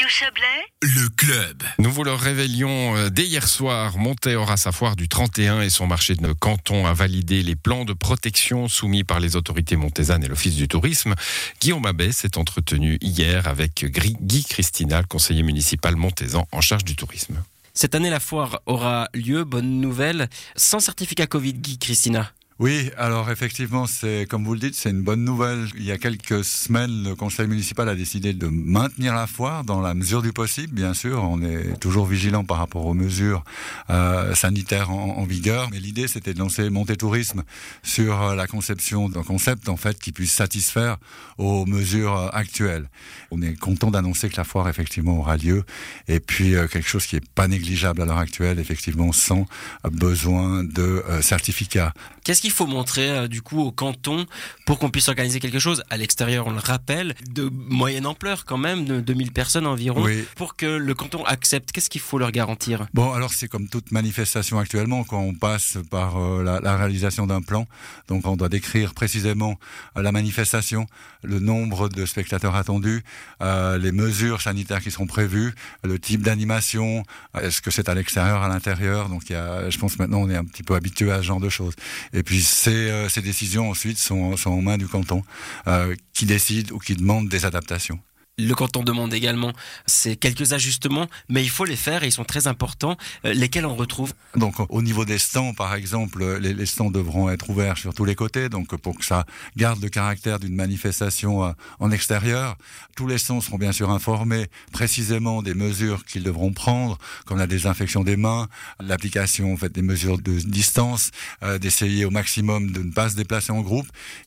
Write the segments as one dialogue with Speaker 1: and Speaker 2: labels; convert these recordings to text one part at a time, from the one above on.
Speaker 1: Radio Chablais,
Speaker 2: Le club.
Speaker 3: Nous vous le révélions euh, dès hier soir. Monté aura sa foire du 31 et son marché de canton a validé les plans de protection soumis par les autorités montaisanes et l'Office du tourisme. Guillaume Abbé s'est entretenu hier avec Guy Christina, le conseiller municipal montaisan en charge du tourisme.
Speaker 4: Cette année, la foire aura lieu, bonne nouvelle, sans certificat Covid, Guy Christina.
Speaker 5: Oui, alors effectivement, c'est comme vous le dites, c'est une bonne nouvelle. Il y a quelques semaines, le conseil municipal a décidé de maintenir la foire dans la mesure du possible, bien sûr. On est toujours vigilant par rapport aux mesures euh, sanitaires en, vigueur, mais l'idée c'était de lancer Monté Tourisme sur euh, la conception d'un concept en fait qui puisse satisfaire aux mesures euh, actuelles. On est content d'annoncer que la foire effectivement aura lieu et puis quelque chose qui est pas négligeable à l'heure actuelle, effectivement, sans besoin de certificat.
Speaker 4: Qu'il faut montrer euh, du coup au canton pour qu'on puisse organiser quelque chose. À l'extérieur, on le rappelle, de moyenne ampleur quand même, de 2000 personnes environ,
Speaker 5: Oui.
Speaker 4: pour que le canton accepte Qu'est-ce qu'il faut leur garantir?
Speaker 5: Bon, alors c'est comme toute manifestation actuellement, quand on passe par euh, la, la réalisation d'un plan, donc on doit décrire précisément euh, la manifestation, le nombre de spectateurs attendus, euh, les mesures sanitaires qui seront prévues, le type d'animation, est-ce que c'est à l'extérieur, à l'intérieur, donc il y a, je pense maintenant on est un petit peu habitué à ce genre de choses. Et puis ces, euh, ces décisions ensuite sont, sont en main du canton, euh, qui décide ou qui demande des adaptations.
Speaker 4: Le canton demande également ces quelques ajustements, mais il faut les faire et ils sont très importants, euh, lesquels on retrouve?
Speaker 5: Donc au niveau des stands, par exemple, les, stands devront être ouverts sur tous les côtés, donc pour que ça garde le caractère d'une manifestation euh, en extérieur. Tous les stands seront bien sûr informés précisément des mesures qu'ils devront prendre, comme la désinfection des mains, l'application en fait des mesures de distance, euh, d'essayer au maximum de ne pas se déplacer en groupe.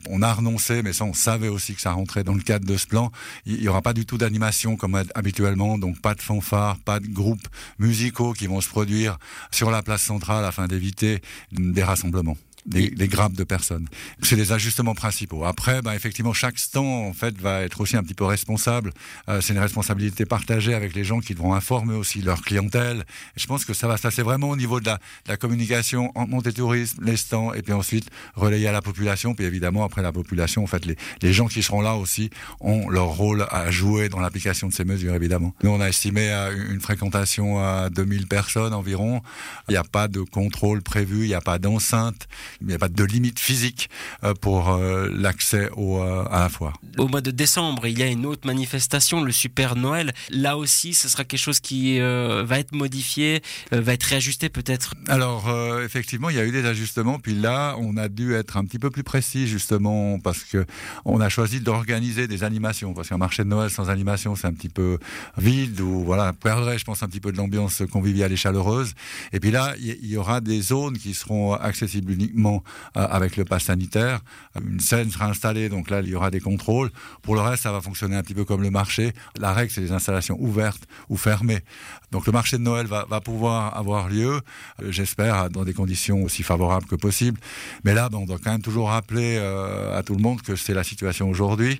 Speaker 5: On a renoncé, mais ça on savait aussi que ça rentrait dans le cadre de ce plan. Il n'y aura pas du tout d'animation comme habituellement, donc pas de fanfare, pas de groupes musicaux qui vont se produire sur la place centrale afin d'éviter des rassemblements. Des, des grappes de personnes. C'est les ajustements principaux. Après, ben, effectivement, chaque stand en fait va être aussi un petit peu responsable. Euh, c'est une responsabilité partagée avec les gens qui devront informer aussi leur clientèle. Et je pense que ça va se passer vraiment au niveau de la, de la communication en montée tourisme, les stands, et puis ensuite relayer à la population. Puis évidemment, après la population, en fait, les, les gens qui seront là aussi ont leur rôle à jouer dans l'application de ces mesures, évidemment. Nous, on a estimé à une fréquentation à 2000 personnes environ. Il n'y a pas de contrôle prévu, il n'y a pas d'enceinte, il n'y a pas de limite physique euh, pour euh, l'accès euh, à la foire.
Speaker 4: Au mois de décembre, il y a une autre manifestation, le Super Noël. Là aussi, ce sera quelque chose qui va être modifié, va être réajusté peut-être.
Speaker 5: Alors effectivement, il y a eu des ajustements. Puis là, on a dû être un petit peu plus précis justement parce que on a choisi d'organiser des animations. Parce qu'un marché de Noël sans animation, c'est un petit peu vide ou voilà perdrait, je pense, un petit peu de l'ambiance conviviale et chaleureuse. Et puis là, il y, il y aura des zones qui seront accessibles uniquement euh, avec le pass sanitaire. Une scène sera installée, donc là, il y aura des contrôles. Pour le reste, ça va fonctionner un petit peu comme le marché. La règle, c'est les installations ouvertes ou fermées. Donc le marché de Noël va, pouvoir avoir lieu, euh, j'espère, dans des conditions aussi favorables que possible. Mais là, ben, on doit quand même toujours rappeler euh, à tout le monde que c'est la situation aujourd'hui.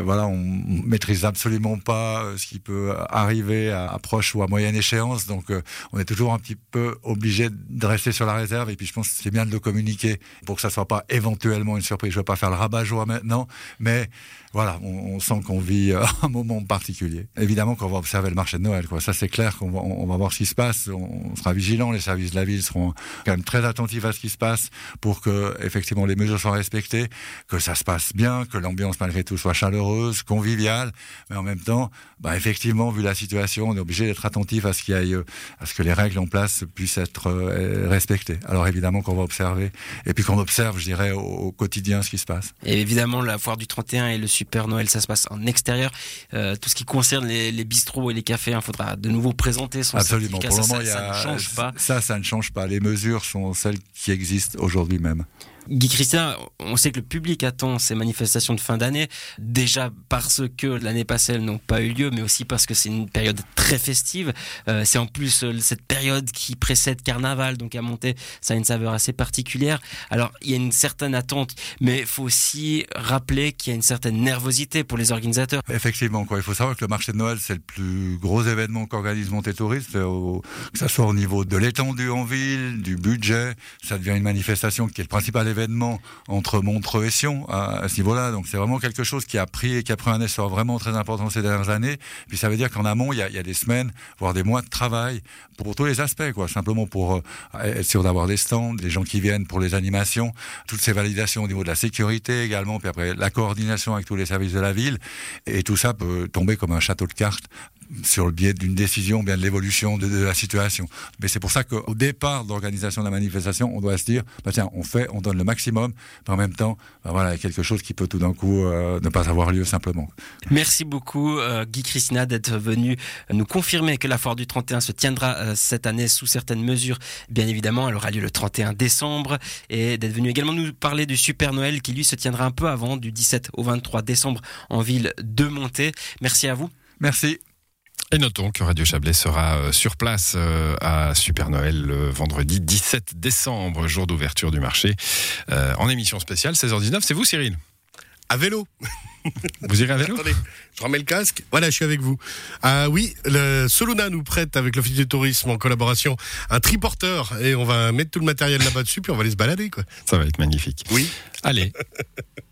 Speaker 5: Et voilà, on maîtrise absolument pas euh, ce qui peut arriver à, proche ou à moyenne échéance. Donc euh, on est toujours un petit peu obligé de rester sur la réserve. Et puis je pense que c'est bien de le communiquer pour que ça soit pas éventuellement une surprise. Je ne veux pas faire le rabat-joie maintenant, mais voilà, on, sent qu'on vit euh, un moment particulier. Évidemment qu'on va observer le marché de Noël, quoi. Ça, c'est clair qu'on va, on va voir ce qui se passe. On, sera vigilant. Les services de la ville seront quand même très attentifs à ce qui se passe pour que, effectivement, les mesures soient respectées, que ça se passe bien, que l'ambiance, malgré tout, soit chaleureuse, conviviale. Mais en même temps, bah, effectivement, vu la situation, on est obligé d'être attentif à ce qu'il y ait, euh, à ce que les règles en place puissent être euh, respectées. Alors, évidemment, qu'on va observer. Et puis qu'on observe, je dirais, au, au quotidien ce qui se passe.
Speaker 4: Et évidemment, la foire du 31 et le Super Noël, ça se passe en extérieur. Euh, tout ce qui concerne les, les bistrots et les cafés, il faudra de nouveau présenter son
Speaker 5: Absolument. Pour le
Speaker 4: Ça,
Speaker 5: moment,
Speaker 4: ça-
Speaker 5: a,
Speaker 4: ça ne change pas.
Speaker 5: Ça, ça ne change pas. Les mesures sont celles qui existent aujourd'hui même.
Speaker 4: Guy Christian, on sait que le public attend ces manifestations de fin d'année, déjà parce que l'année passée elles n'ont pas eu lieu, mais aussi parce que c'est une période très festive. Euh, c'est en plus euh, cette période qui précède Carnaval, donc à monter, ça a une saveur assez particulière. Alors il y a une certaine attente, mais il faut aussi rappeler qu'il y a une certaine nervosité pour les organisateurs.
Speaker 5: Effectivement, quoi. Il faut savoir que le marché de Noël, c'est le plus gros événement qu'organise Monté Touriste, euh, que ça soit au niveau de l'étendue en ville, du budget. Ça devient une manifestation qui est le principal événement événement entre Montreux et Sion à, ce niveau-là. Donc c'est vraiment quelque chose qui a pris qui a pris un essor vraiment très important ces dernières années. Puis ça veut dire qu'en amont, il y, a, il y a, des semaines, voire des mois de travail pour, tous les aspects, quoi. Simplement pour euh, être sûr d'avoir des stands, des gens qui viennent pour les animations, toutes ces validations au niveau de la sécurité également, puis après la coordination avec tous les services de la ville. Et tout ça peut tomber comme un château de cartes sur le biais d'une décision, bien de l'évolution de, la situation. Mais c'est pour ça qu'au départ de l'organisation de la manifestation, on doit se dire, bah tiens, on fait, on donne le maximum, mais en même temps, bah voilà, il y a quelque chose qui peut tout d'un coup euh, ne pas avoir lieu simplement.
Speaker 4: Merci beaucoup euh, Guy Christina d'être venu nous confirmer que la foire du 31 se tiendra euh, cette année sous certaines mesures. Bien évidemment, elle aura lieu le 31 décembre et d'être venu également nous parler du Super Noël qui lui se tiendra un peu avant, du 17 au 23 décembre en ville de Montée. Merci à vous.
Speaker 5: Merci.
Speaker 3: Et notons que Radio Chablais sera euh, sur place euh, à Super Noël le vendredi 17 décembre, jour d'ouverture du marché, euh, en émission spéciale 16h19. C'est vous Cyril?
Speaker 1: À vélo
Speaker 3: Vous irez à vélo?
Speaker 1: Attendez, je remets le casque. Voilà, je suis avec vous. Ah oui, le Soluna nous prête avec l'Office du tourisme en collaboration un triporteur et on va mettre tout le matériel là-bas dessus puis on va aller se balader quoi.
Speaker 3: Ça va être magnifique.
Speaker 1: Oui.
Speaker 3: Allez.